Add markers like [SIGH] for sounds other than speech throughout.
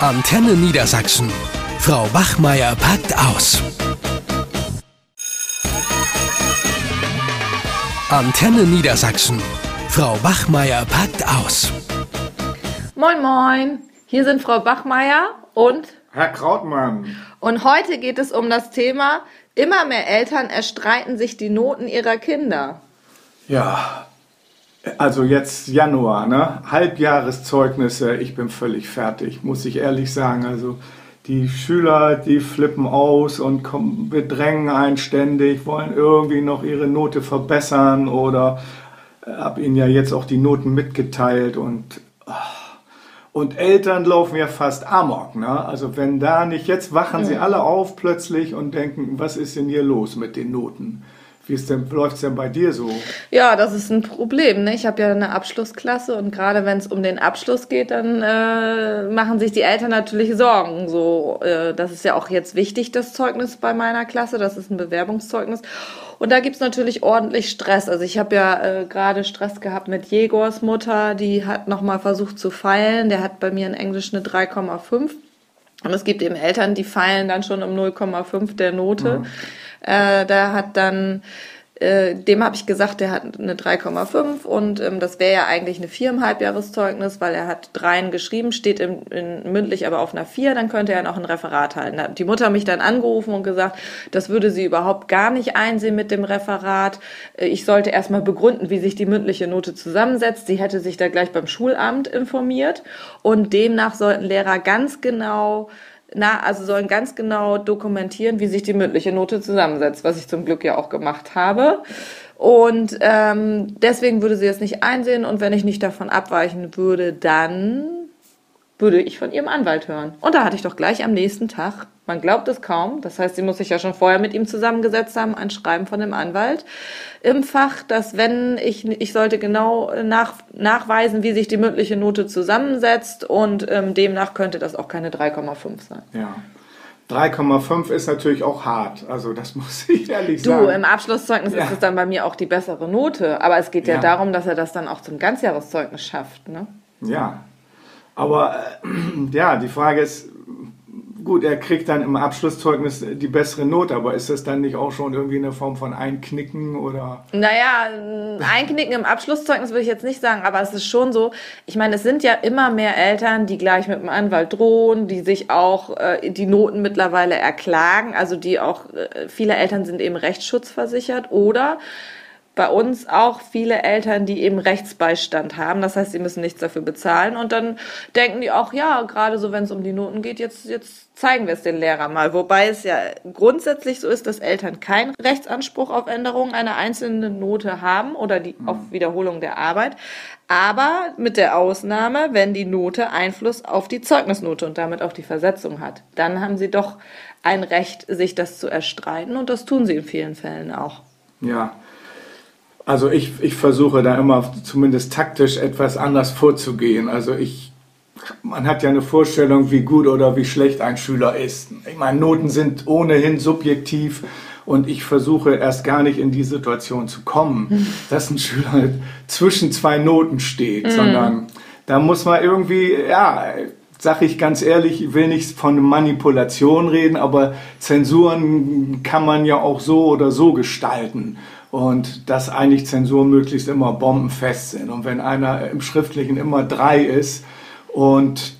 Antenne Niedersachsen. Frau Wachmeier packt aus. Antenne Niedersachsen. Frau Wachmeier packt aus. Moin, moin. Hier sind Frau Bachmeier und Herr Krautmann. Und heute geht es um das Thema, immer mehr Eltern erstreiten sich die Noten ihrer Kinder. Ja, also jetzt Januar, ne? Halbjahreszeugnisse, ich bin völlig fertig, muss ich ehrlich sagen. Also die Schüler, die flippen aus und kommen, bedrängen einen ständig, wollen irgendwie noch ihre Note verbessern oder äh, habe ihnen ja jetzt auch die Noten mitgeteilt und ach, und Eltern laufen ja fast amok. Ne? Also wenn da nicht, jetzt wachen sie alle auf plötzlich und denken, was ist denn hier los mit den Noten? Wie ist denn, läuft es denn bei dir so? Ja, das ist ein Problem. Ne? Ich habe ja eine Abschlussklasse und gerade wenn es um den Abschluss geht, dann äh, machen sich die Eltern natürlich Sorgen. So, äh, das ist ja auch jetzt wichtig, das Zeugnis bei meiner Klasse. Das ist ein Bewerbungszeugnis. Und da gibt's natürlich ordentlich Stress. Also ich habe ja äh, gerade Stress gehabt mit Jegors Mutter, die hat nochmal versucht zu feilen. Der hat bei mir in Englisch eine 3,5. Und es gibt eben Eltern, die feilen dann schon um 0,5 der Note. Mhm. Äh, da hat dann äh, dem habe ich gesagt, der hat eine 3,5 und ähm, das wäre ja eigentlich eine 4 im Halbjahreszeugnis, weil er hat dreien geschrieben, steht im, in, mündlich aber auf einer 4, dann könnte er noch ein Referat halten. Hat die Mutter mich dann angerufen und gesagt, das würde sie überhaupt gar nicht einsehen mit dem Referat. Äh, ich sollte erstmal begründen, wie sich die mündliche Note zusammensetzt. Sie hätte sich da gleich beim Schulamt informiert und demnach sollten Lehrer ganz genau na, also sollen ganz genau dokumentieren, wie sich die mündliche Note zusammensetzt, was ich zum Glück ja auch gemacht habe. Und ähm, deswegen würde sie es nicht einsehen und wenn ich nicht davon abweichen würde, dann würde ich von ihrem Anwalt hören. Und da hatte ich doch gleich am nächsten Tag, man glaubt es kaum, das heißt, sie muss sich ja schon vorher mit ihm zusammengesetzt haben, ein Schreiben von dem Anwalt im Fach, dass wenn ich, ich sollte genau nach, nachweisen, wie sich die mündliche Note zusammensetzt und ähm, demnach könnte das auch keine 3,5 sein. Ja. 3,5 ist natürlich auch hart. Also das [LAUGHS] muss ich ehrlich du, sagen. Du, im Abschlusszeugnis ja. ist es dann bei mir auch die bessere Note. Aber es geht ja, ja, darum, dass er das dann auch zum Ganzjahreszeugnis schafft. Ne? Ja, aber äh, [CLEARS THROAT] ja, die Frage ist, gut, er kriegt dann im Abschlusszeugnis die bessere Note, aber ist das dann nicht auch schon irgendwie eine Form von Einknicken oder? Naja, Einknicken im Abschlusszeugnis würde ich jetzt nicht sagen, aber es ist schon so, ich meine, es sind ja immer mehr Eltern, die gleich mit dem Anwalt drohen, die sich auch äh, die Noten mittlerweile erklagen, also die auch, äh, viele Eltern sind eben rechtsschutzversichert oder bei uns auch viele Eltern, die eben Rechtsbeistand haben. Das heißt, sie müssen nichts dafür bezahlen. Und dann denken die auch, ja, gerade so, wenn es um die Noten geht, jetzt, jetzt zeigen wir es den Lehrern mal. Wobei es ja grundsätzlich so ist, dass Eltern keinen Rechtsanspruch auf Änderung einer einzelnen Note haben oder die, auf Wiederholung der Arbeit. Aber mit der Ausnahme, wenn die Note Einfluss auf die Zeugnisnote und damit auf die Versetzung hat, dann haben sie doch ein Recht, sich das zu erstreiten und das tun sie in vielen Fällen auch. Ja, also ich, ich versuche da immer zumindest taktisch etwas anders vorzugehen. Also ich, man hat ja eine Vorstellung, wie gut oder wie schlecht ein Schüler ist. Ich meine, Noten sind ohnehin subjektiv und ich versuche erst gar nicht in die Situation zu kommen, dass ein Schüler zwischen zwei Noten steht, mhm. sondern da muss man irgendwie, ja, sag ich ganz ehrlich, ich will nicht von Manipulation reden, aber Zensuren kann man ja auch so oder so gestalten und dass eigentlich Zensuren möglichst immer bombenfest sind. Und wenn einer im Schriftlichen immer drei ist und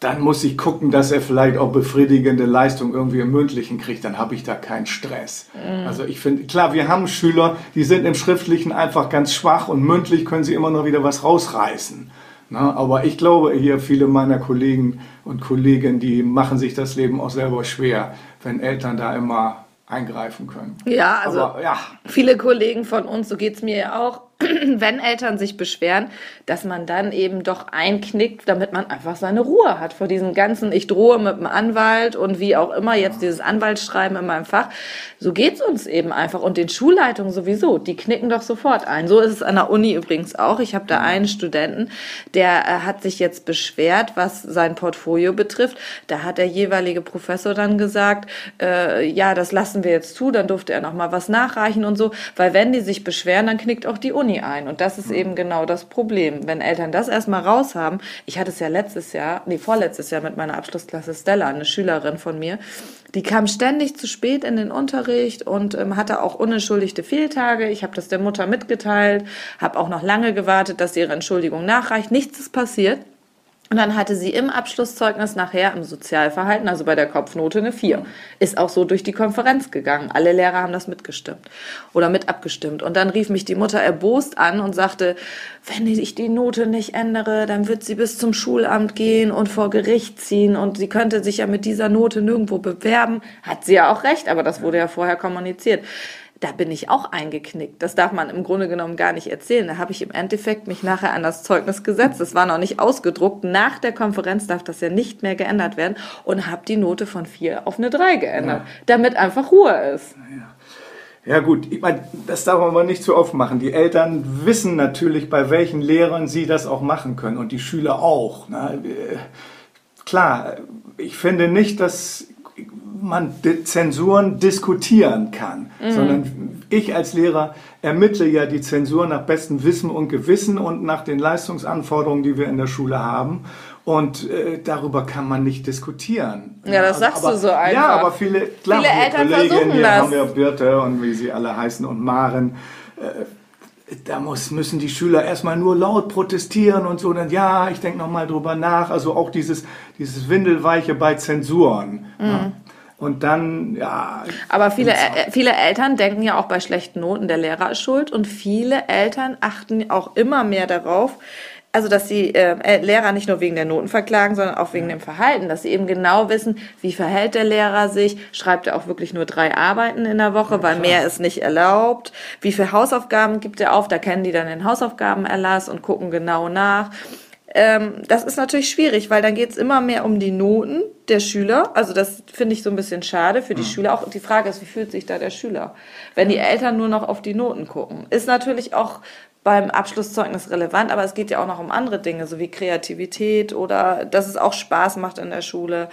dann muss ich gucken, dass er vielleicht auch befriedigende Leistung irgendwie im Mündlichen kriegt, dann habe ich da keinen Stress. Mhm. Also ich finde, klar, wir haben Schüler, die sind im Schriftlichen einfach ganz schwach und mündlich können sie immer noch wieder was rausreißen. Na, aber ich glaube, hier viele meiner Kollegen und Kolleginnen, die machen sich das Leben auch selber schwer, wenn Eltern da immer eingreifen können. Ja, also Aber, ja. viele Kollegen von uns, so geht es mir ja auch, [CLEARS THROAT] wenn Eltern sich beschweren, dass man dann eben doch einknickt, damit man einfach seine Ruhe hat vor diesen ganzen, ich drohe mit dem Anwalt und wie auch immer jetzt dieses Anwaltsschreiben in meinem Fach. So geht's uns eben einfach und den Schulleitungen sowieso, die knicken doch sofort ein. So ist es an der Uni übrigens auch. Ich habe da einen Studenten, der äh, hat sich jetzt beschwert, was sein Portfolio betrifft. Da hat der jeweilige Professor dann gesagt, äh, ja, das lassen wir jetzt zu, dann durfte er noch mal was nachreichen und so, weil wenn die sich beschweren, dann knickt auch die Uni Uni ein. Und das ist eben genau das Problem. Wenn Eltern das erstmal raus haben, ich hatte es ja letztes Jahr, nee, vorletztes Jahr mit meiner Abschlussklasse Stella, eine Schülerin von mir, die kam ständig zu spät in den Unterricht und ähm, hatte auch unentschuldigte Fehltage. Ich habe das der Mutter mitgeteilt, habe auch noch lange gewartet, dass ihre Entschuldigung nachreicht. Nichts ist passiert. Und dann hatte sie im Abschlusszeugnis nachher im Sozialverhalten, also bei der Kopfnote, eine 4. Ist auch so durch die Konferenz gegangen. Alle Lehrer haben das mitgestimmt oder mit abgestimmt. Und dann rief mich die Mutter erbost an und sagte, wenn ich die Note nicht ändere, dann wird sie bis zum Schulamt gehen und vor Gericht ziehen und sie könnte sich ja mit dieser Note nirgendwo bewerben. Hat sie ja auch recht, aber das wurde ja vorher kommuniziert da bin ich auch eingeknickt. Das darf man im Grunde genommen gar nicht erzählen. Da habe ich im Endeffekt mich nachher an das Zeugnis gesetzt. Das war noch nicht ausgedruckt. Nach der Konferenz darf das ja nicht mehr geändert werden und habe die Note von vier auf eine drei geändert, ja. damit einfach Ruhe ist. Ja. ja. gut, ich meine, das darf man aber nicht zu oft machen. Die Eltern wissen natürlich, bei welchen Lehrern sie das auch machen können und die Schüler auch. Na, äh, klar, ich finde nicht, dass man Zensuren diskutieren kann, mhm. sondern ich als Lehrer ermittle ja die Zensur nach bestem Wissen und Gewissen und nach den Leistungsanforderungen, die wir in der Schule haben. Und äh, darüber kann man nicht diskutieren. Ja, das sagst aber, du so einfach. Ja, aber viele, klar, viele Eltern Kolleginnen, hier das. haben wir Birte und wie sie alle heißen und Maren. Äh, da muss, müssen die Schüler erstmal nur laut protestieren und so, dann ja, ich denke nochmal drüber nach. Also auch dieses, dieses Windelweiche bei Zensuren. Mhm. Ja. Und dann, ja. Aber viele, äh, viele Eltern denken ja auch bei schlechten Noten, der Lehrer ist schuld. Und viele Eltern achten auch immer mehr darauf, also dass die äh, äh, Lehrer nicht nur wegen der Noten verklagen, sondern auch wegen dem Verhalten, dass sie eben genau wissen, wie verhält der Lehrer sich, schreibt er auch wirklich nur drei Arbeiten in der Woche, ja, weil mehr ist nicht erlaubt, wie viele Hausaufgaben gibt er auf, da kennen die dann den Hausaufgabenerlass und gucken genau nach. Ähm, das ist natürlich schwierig, weil dann geht es immer mehr um die Noten der Schüler. Also das finde ich so ein bisschen schade für die mhm. Schüler. Auch die Frage ist, wie fühlt sich da der Schüler, wenn die Eltern nur noch auf die Noten gucken? Ist natürlich auch beim Abschlusszeugnis relevant, aber es geht ja auch noch um andere Dinge, so wie Kreativität oder dass es auch Spaß macht in der Schule.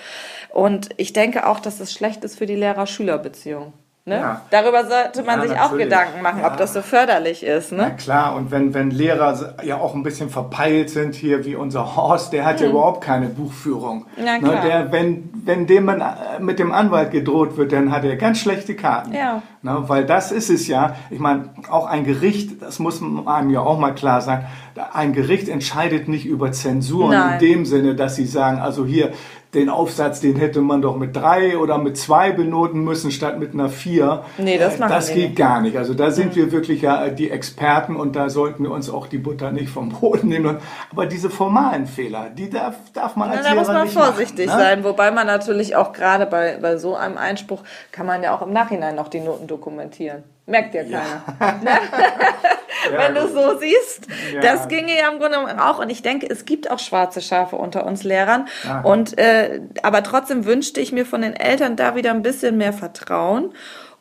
Und ich denke auch, dass es schlecht ist für die Lehrer-Schüler-Beziehung. Ne? Ja. Darüber sollte man ja, sich auch Gedanken machen, ja. ob das so förderlich ist. Ne? Na klar, und wenn, wenn Lehrer ja auch ein bisschen verpeilt sind, hier wie unser Horst, der hat hm. ja überhaupt keine Buchführung. Na ne? klar. Ne? Der, wenn, wenn dem man äh, mit dem Anwalt gedroht wird, dann hat er ganz schlechte Karten. Ja. Ne? Weil das ist es ja, ich meine, auch ein Gericht, das muss einem ja auch mal klar sein, ein Gericht entscheidet nicht über Zensuren Nein. in dem Sinne, dass sie sagen, also hier, den Aufsatz, den hätte man doch mit drei oder mit zwei benoten müssen statt mit einer vier. Nee, das, machen das geht nicht. gar nicht. Also da sind mhm. wir wirklich ja die Experten und da sollten wir uns auch die Butter nicht vom Boden nehmen. Aber diese formalen Fehler, die darf, darf man als ja, Da muss man vorsichtig machen, ne? sein, wobei man natürlich auch gerade bei, bei so einem Einspruch kann man ja auch im Nachhinein noch die Noten dokumentieren. Merkt ja keiner. Ja. [LAUGHS] Wenn du so siehst. Ja. Das ginge ja im Grunde auch. Und ich denke, es gibt auch schwarze Schafe unter uns Lehrern. Ja. Und, äh, aber trotzdem wünschte ich mir von den Eltern da wieder ein bisschen mehr Vertrauen.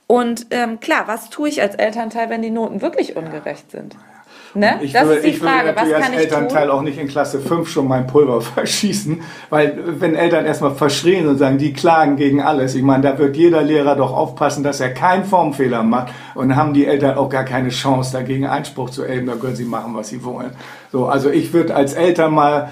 Und ähm, klar, was tue ich als Elternteil, wenn die Noten wirklich ungerecht sind? Ne? Ich das würde, ist die ich Frage, würde kann als Elternteil auch nicht in Klasse 5 schon mein Pulver [LAUGHS] verschießen, weil wenn Eltern erstmal verschrien und sagen, die klagen gegen alles, ich meine, da wird jeder Lehrer doch aufpassen, dass er keinen Formfehler macht und haben die Eltern auch gar keine Chance, dagegen Einspruch zu erheben, da können sie machen, was sie wollen. So, also ich würde als Eltern mal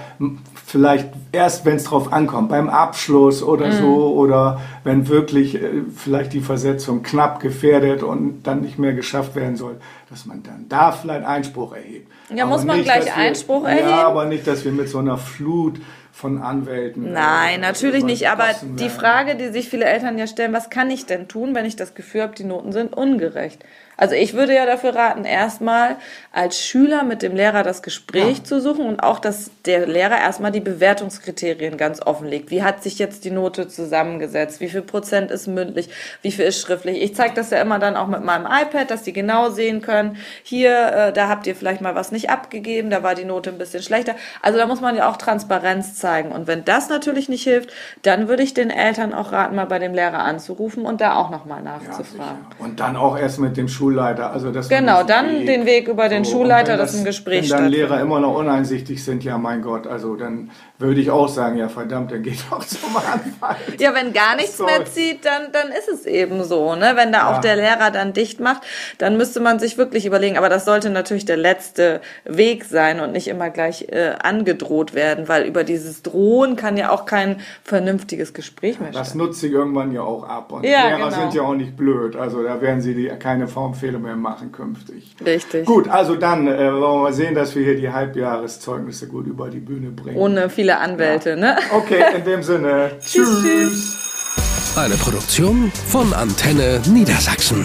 vielleicht erst, wenn es drauf ankommt, beim Abschluss oder mhm. so, oder wenn wirklich äh, vielleicht die Versetzung knapp gefährdet und dann nicht mehr geschafft werden soll, dass man dann da vielleicht Einspruch erhebt. Ja, aber muss man nicht, gleich wir, Einspruch erheben? Ja, aber nicht, dass wir mit so einer Flut von Anwälten. Nein, natürlich nicht. Aber die Frage, die sich viele Eltern ja stellen, was kann ich denn tun, wenn ich das Gefühl habe, die Noten sind ungerecht? Also ich würde ja dafür raten, erstmal als Schüler mit dem Lehrer das Gespräch ja. zu suchen und auch, dass der Lehrer erstmal die Bewertungskriterien ganz offenlegt. Wie hat sich jetzt die Note zusammengesetzt? Wie viel Prozent ist mündlich? Wie viel ist schriftlich? Ich zeige das ja immer dann auch mit meinem iPad, dass die genau sehen können, hier, äh, da habt ihr vielleicht mal was nicht abgegeben, da war die Note ein bisschen schlechter. Also da muss man ja auch Transparenz zeigen. Und wenn das natürlich nicht hilft, dann würde ich den Eltern auch raten, mal bei dem Lehrer anzurufen und da auch nochmal nachzufragen. Ja, und dann auch erst mit dem Schul Schulleiter. Also das Genau, dann Weg. den Weg über den und Schulleiter, wenn dass ein Gespräch Wenn dann. Lehrer immer noch uneinsichtig sind, ja mein Gott, also dann würde ich auch sagen, ja verdammt, dann geht doch zum [LAUGHS] Anwalt. Ja, wenn gar nichts So. mehr zieht, dann, dann ist es eben so. Ne? Wenn da auch Ja. der Lehrer dann dicht macht, dann müsste man sich wirklich überlegen. Aber das sollte natürlich der letzte Weg sein und nicht immer gleich äh, angedroht werden, weil über dieses Drohen kann ja auch kein vernünftiges Gespräch mehr Das stattfinden. nutzt sich irgendwann ja auch ab. Und Ja, Lehrer genau. sind ja auch nicht blöd. Also da werden sie die, keine Formfehler mehr machen künftig. Richtig. Gut, also dann äh, wollen wir mal sehen, dass wir hier die Halbjahreszeugnisse gut über die Bühne bringen. Ohne viele Anwälte, ne? Okay, in dem Sinne. [LAUGHS] tschüss. Eine Produktion von Antenne Niedersachsen.